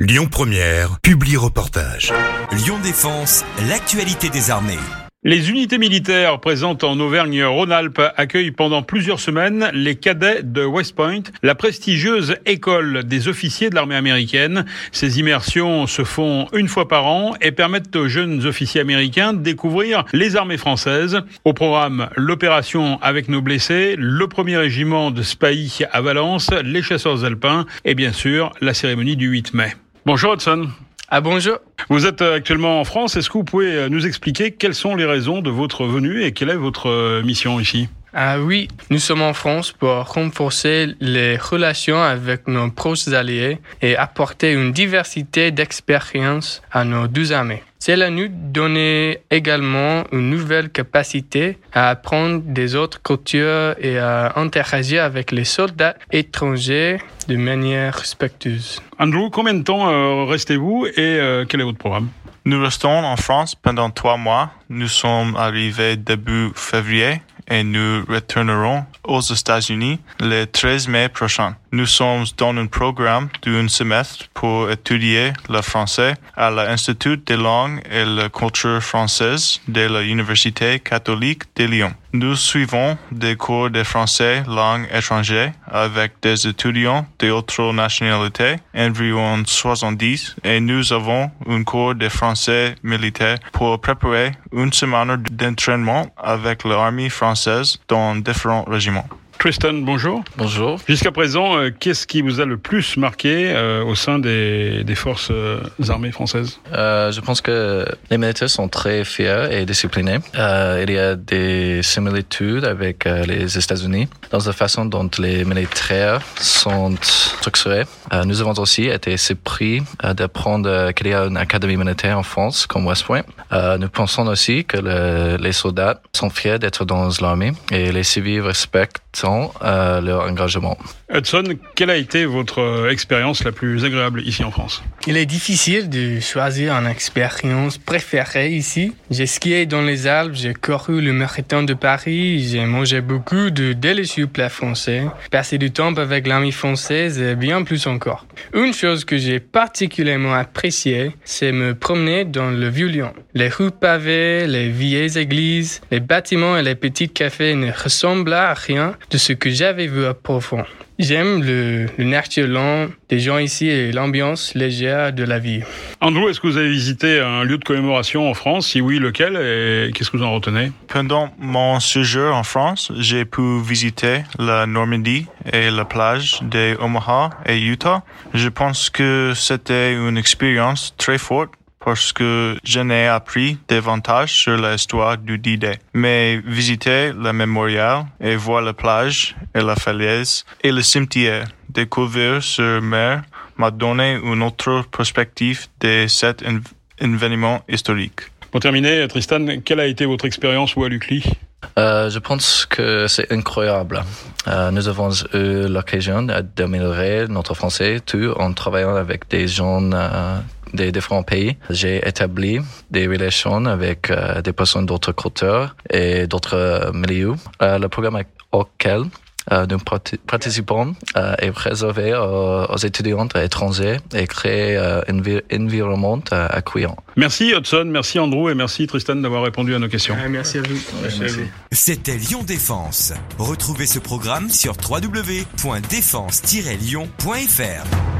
Lyon Première, publie reportage. Lyon Défense, l'actualité des armées. Les unités militaires présentes en Auvergne-Rhône-Alpes accueillent pendant plusieurs semaines les cadets de West Point, la prestigieuse école des officiers de l'armée américaine. Ces immersions se font une fois par an et permettent aux jeunes officiers américains de découvrir les armées françaises. Au programme, l'opération avec nos blessés, le premier régiment de Spahis à Valence, les chasseurs alpins et bien sûr la cérémonie du 8 mai. Bonjour Hudson. Ah bonjour. Vous êtes euh, actuellement en France. Est-ce que vous pouvez euh, nous expliquer quelles sont les raisons de votre venue et quelle est votre euh, mission ici? Ah oui, nous sommes en France pour renforcer les relations avec nos proches alliés et apporter une diversité d'expériences à nos deux armées. Cela nous donne également une nouvelle capacité à apprendre des autres cultures et à interagir avec les soldats étrangers de manière respectueuse. Andrew, combien de temps restez-vous et quel est votre programme? Nous restons en France pendant trois mois. Nous sommes arrivés début février et nous retournerons aux États-Unis le 13 mai prochain. Nous sommes dans un programme d'un semestre pour étudier le français à l'Institut des langues et la culture française de l'Université catholique de Lyon. Nous suivons des cours de français langue étrangère avec des étudiants d'autres nationalités, environ 70, et nous avons un cours de français militaire pour préparer une semaine d'entraînement avec l'armée française dans différents régiments. Bonjour. Bonjour. Jusqu'à présent, euh, qu'est-ce qui vous a le plus marqué euh, au sein des, des forces euh, armées françaises? Je pense que les militaires sont très fiers et disciplinés. Il y a des similitudes avec les États-Unis dans la façon dont les militaires sont structurés. nous avons aussi été surpris d'apprendre qu'il y a une académie militaire en France comme West Point. nous pensons aussi que le, les soldats sont fiers d'être dans l'armée et les civils respectent euh, leur engagement. Hudson, quelle a été votre euh, expérience la plus agréable ici en France? Il est difficile de choisir une expérience préférée ici. J'ai skié dans les Alpes, j'ai couru le marathon de Paris, j'ai mangé beaucoup de délicieux plats français, passé du temps avec l'armée française et bien plus encore. Une chose que j'ai particulièrement appréciée, c'est me promener dans le Vieux-Lyon. Les rues pavées, les vieilles églises, les bâtiments et les petits cafés ne ressemblent à rien de ce que j'avais vu à profond. J'aime le, le nature lent des gens ici et l'ambiance légère de la vie. Andrew, est-ce que vous avez visité un lieu de commémoration en France? Si oui, lequel? Et qu'est-ce que vous en retenez? Pendant mon séjour en France, j'ai pu visiter la Normandie et la plage de Omaha et Utah. Je pense que c'était une expérience très forte parce que je n'ai appris davantage sur l'histoire du D-Day. Mais visiter le mémorial et voir la plage et la falaise et le cimetière, découvrir sur mer, m'a donné une autre perspective de cet événement historique. Pour terminer, Tristan, quelle a été votre expérience au Lucli euh, je pense que c'est incroyable. Euh, nous avons eu l'occasion d'améliorer notre français tout en travaillant avec des gens euh, des différents pays. J'ai établi des relations avec euh, des personnes d'autres cultures et d'autres milieux. Euh, le programme auquel euh, nous participons euh, est réservé aux, aux, étudiants étrangers et crée euh, un environnement accueillant. Merci Hudson, merci Andrew et merci Tristan d'avoir répondu à nos questions. merci à vous. C'était Lyon Défense. Retrouvez ce programme sur www.défense-lyon.fr.